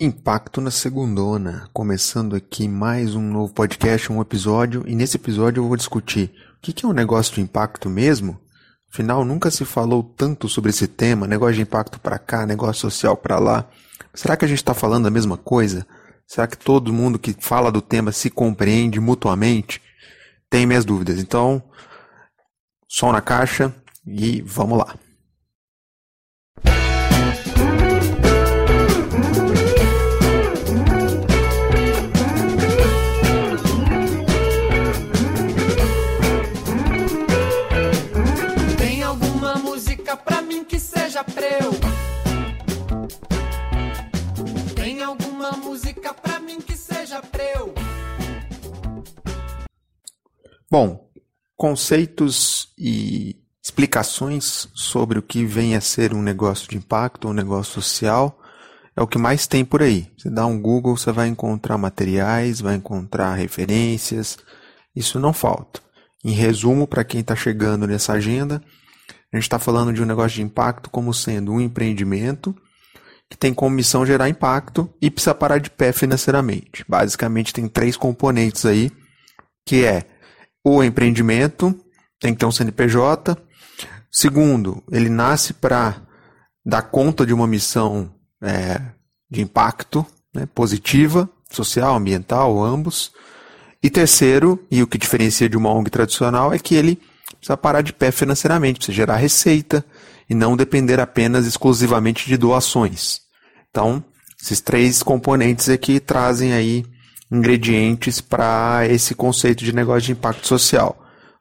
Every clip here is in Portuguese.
Impacto na Segundona, começando aqui mais um novo podcast, um episódio, e nesse episódio eu vou discutir o que é um negócio de impacto mesmo? Afinal, nunca se falou tanto sobre esse tema, negócio de impacto para cá, negócio social para lá. Será que a gente está falando a mesma coisa? Será que todo mundo que fala do tema se compreende mutuamente? Tem minhas dúvidas. Então, som na caixa e vamos lá. Bom, conceitos e explicações sobre o que vem a ser um negócio de impacto, um negócio social, é o que mais tem por aí. Você dá um Google, você vai encontrar materiais, vai encontrar referências, isso não falta. Em resumo, para quem está chegando nessa agenda, a gente está falando de um negócio de impacto como sendo um empreendimento que tem como missão gerar impacto e precisa parar de pé financeiramente. Basicamente tem três componentes aí, que é o empreendimento, tem que ter um CNPJ. Segundo, ele nasce para dar conta de uma missão é, de impacto né, positiva, social, ambiental, ambos. E terceiro, e o que diferencia de uma ONG tradicional, é que ele precisa parar de pé financeiramente, precisa gerar receita e não depender apenas exclusivamente de doações. Então, esses três componentes aqui trazem aí ingredientes para esse conceito de negócio de impacto social.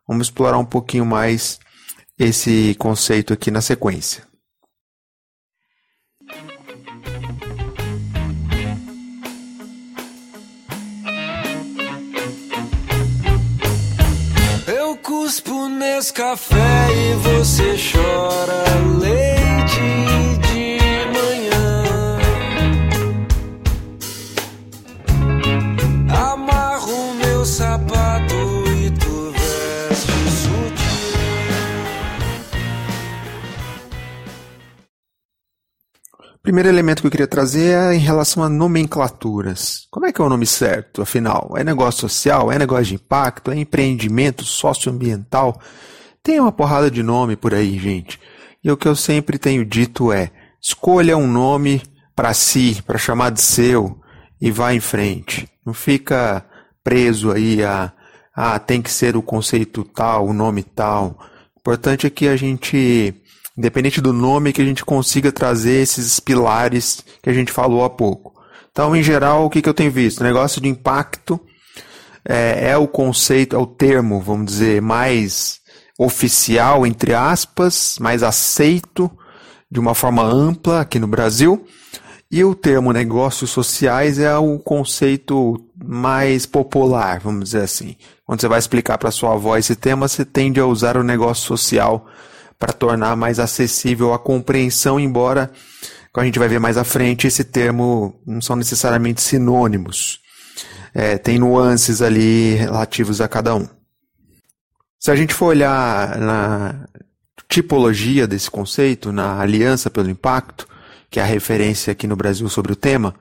Vamos explorar um pouquinho mais esse conceito aqui na sequência. cuspo nesse café e você chora leite Primeiro elemento que eu queria trazer é em relação a nomenclaturas. Como é que é o nome certo, afinal? É negócio social? É negócio de impacto? É empreendimento socioambiental? Tem uma porrada de nome por aí, gente. E o que eu sempre tenho dito é: escolha um nome para si, para chamar de seu, e vá em frente. Não fica preso aí a, ah, tem que ser o conceito tal, o nome tal. O importante é que a gente independente do nome, que a gente consiga trazer esses pilares que a gente falou há pouco. Então, em geral, o que, que eu tenho visto? O negócio de impacto é, é o conceito, é o termo, vamos dizer, mais oficial, entre aspas, mais aceito de uma forma ampla aqui no Brasil. E o termo negócios sociais é o conceito mais popular, vamos dizer assim. Quando você vai explicar para sua avó esse tema, você tende a usar o negócio social para tornar mais acessível a compreensão, embora, como a gente vai ver mais à frente, esse termo não são necessariamente sinônimos. É, tem nuances ali relativos a cada um. Se a gente for olhar na tipologia desse conceito, na Aliança pelo Impacto, que é a referência aqui no Brasil sobre o tema,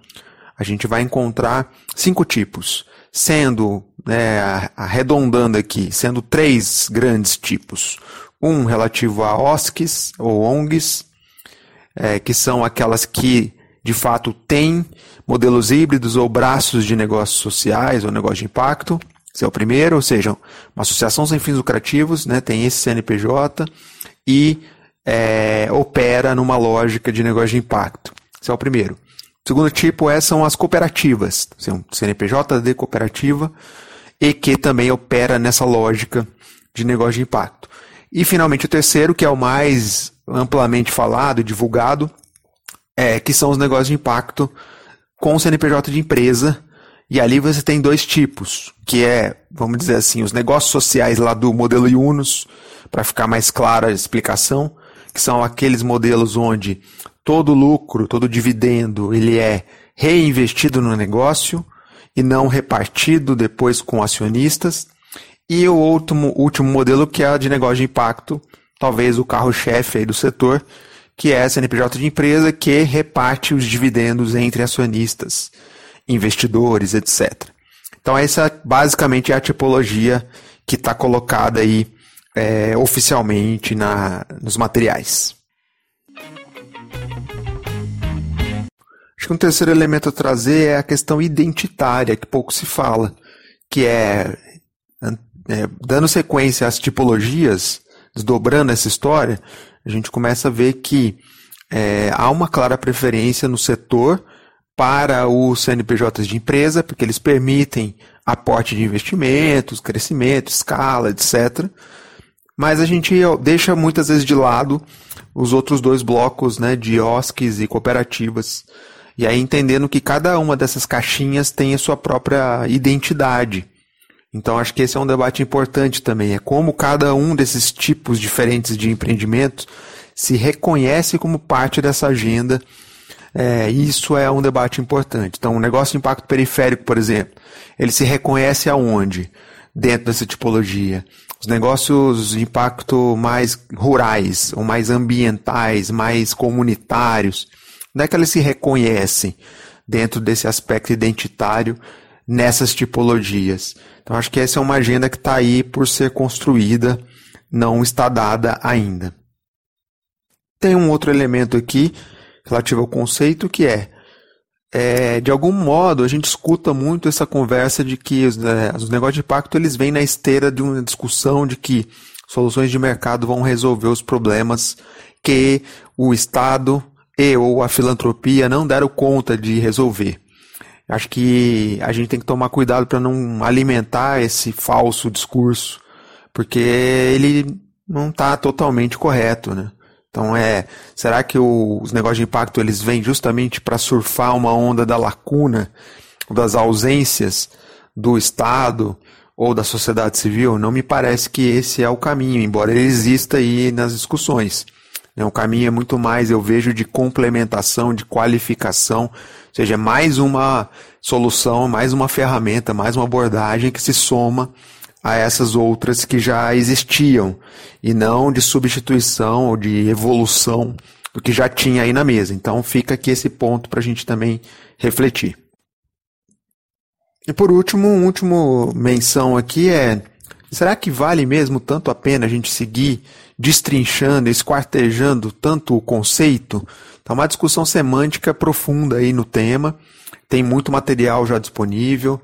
a gente vai encontrar cinco tipos, sendo, né, arredondando aqui, sendo três grandes tipos um relativo a OSCs ou ONGs, é, que são aquelas que de fato têm modelos híbridos ou braços de negócios sociais ou negócio de impacto. Esse é o primeiro, ou seja, uma associação sem fins lucrativos, né, tem esse CNPJ e é, opera numa lógica de negócio de impacto. Esse é o primeiro. O segundo tipo é, são as cooperativas, um CNPJ de cooperativa e que também opera nessa lógica de negócio de impacto. E finalmente o terceiro, que é o mais amplamente falado divulgado, é, que são os negócios de impacto com o CNPJ de empresa. E ali você tem dois tipos, que é, vamos dizer assim, os negócios sociais lá do modelo Yunus, para ficar mais clara a explicação, que são aqueles modelos onde todo lucro, todo dividendo, ele é reinvestido no negócio e não repartido depois com acionistas. E o último, último modelo que é de negócio de impacto, talvez o carro-chefe do setor, que é a CNPJ de empresa que reparte os dividendos entre acionistas, investidores, etc. Então essa basicamente é a tipologia que está colocada aí é, oficialmente na, nos materiais. Acho que um terceiro elemento a trazer é a questão identitária, que pouco se fala, que é, é dando sequência às tipologias, desdobrando essa história, a gente começa a ver que é, há uma clara preferência no setor para os CNPJs de empresa, porque eles permitem aporte de investimentos, crescimento, escala, etc. Mas a gente deixa muitas vezes de lado os outros dois blocos né, de OSCs e cooperativas. E aí entendendo que cada uma dessas caixinhas tem a sua própria identidade. Então acho que esse é um debate importante também. É como cada um desses tipos diferentes de empreendimentos se reconhece como parte dessa agenda é, isso é um debate importante. Então, o negócio de impacto periférico, por exemplo, ele se reconhece aonde? Dentro dessa tipologia. Os negócios de impacto mais rurais, ou mais ambientais, mais comunitários, onde é que eles se reconhecem dentro desse aspecto identitário nessas tipologias? Então, acho que essa é uma agenda que está aí por ser construída, não está dada ainda. Tem um outro elemento aqui relativo ao conceito, que é, é, de algum modo, a gente escuta muito essa conversa de que os, né, os negócios de impacto eles vêm na esteira de uma discussão de que soluções de mercado vão resolver os problemas que o Estado e ou a filantropia não deram conta de resolver. Acho que a gente tem que tomar cuidado para não alimentar esse falso discurso, porque ele não está totalmente correto, né? Então é, será que o, os negócios de impacto eles vêm justamente para surfar uma onda da lacuna, das ausências do Estado ou da sociedade civil? Não me parece que esse é o caminho, embora ele exista aí nas discussões. É, o caminho é muito mais, eu vejo, de complementação, de qualificação, ou seja, é mais uma solução, mais uma ferramenta, mais uma abordagem que se soma a essas outras que já existiam e não de substituição ou de evolução do que já tinha aí na mesa. Então fica aqui esse ponto para a gente também refletir. E por último, uma última menção aqui é: será que vale mesmo tanto a pena a gente seguir destrinchando, esquartejando tanto o conceito? Tá uma discussão semântica profunda aí no tema, tem muito material já disponível.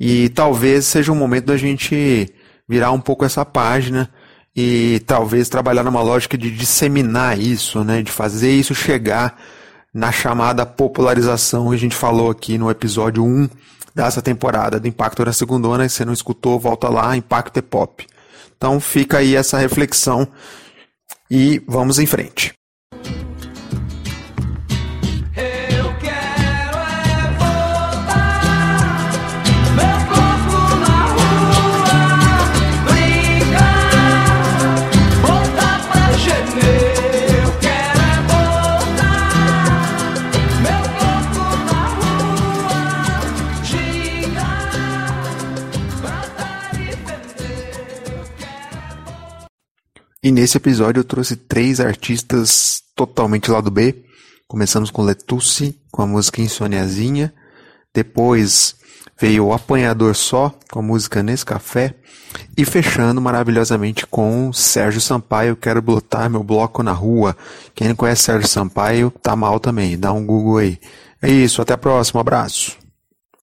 E talvez seja um momento da gente virar um pouco essa página e talvez trabalhar numa lógica de disseminar isso, né, de fazer isso chegar na chamada popularização que a gente falou aqui no episódio 1 dessa temporada do Impacto da Segundona. Se você não escutou, volta lá, Impacto é Pop. Então fica aí essa reflexão e vamos em frente. E nesse episódio eu trouxe três artistas totalmente lado B. Começamos com Letucci, com a música Insoniazinha. Depois veio o Apanhador Só, com a música Nesse Café. E fechando maravilhosamente com Sérgio Sampaio, Quero Botar Meu Bloco na Rua. Quem não conhece Sérgio Sampaio, tá mal também, dá um Google aí. É isso, até a próxima, abraço.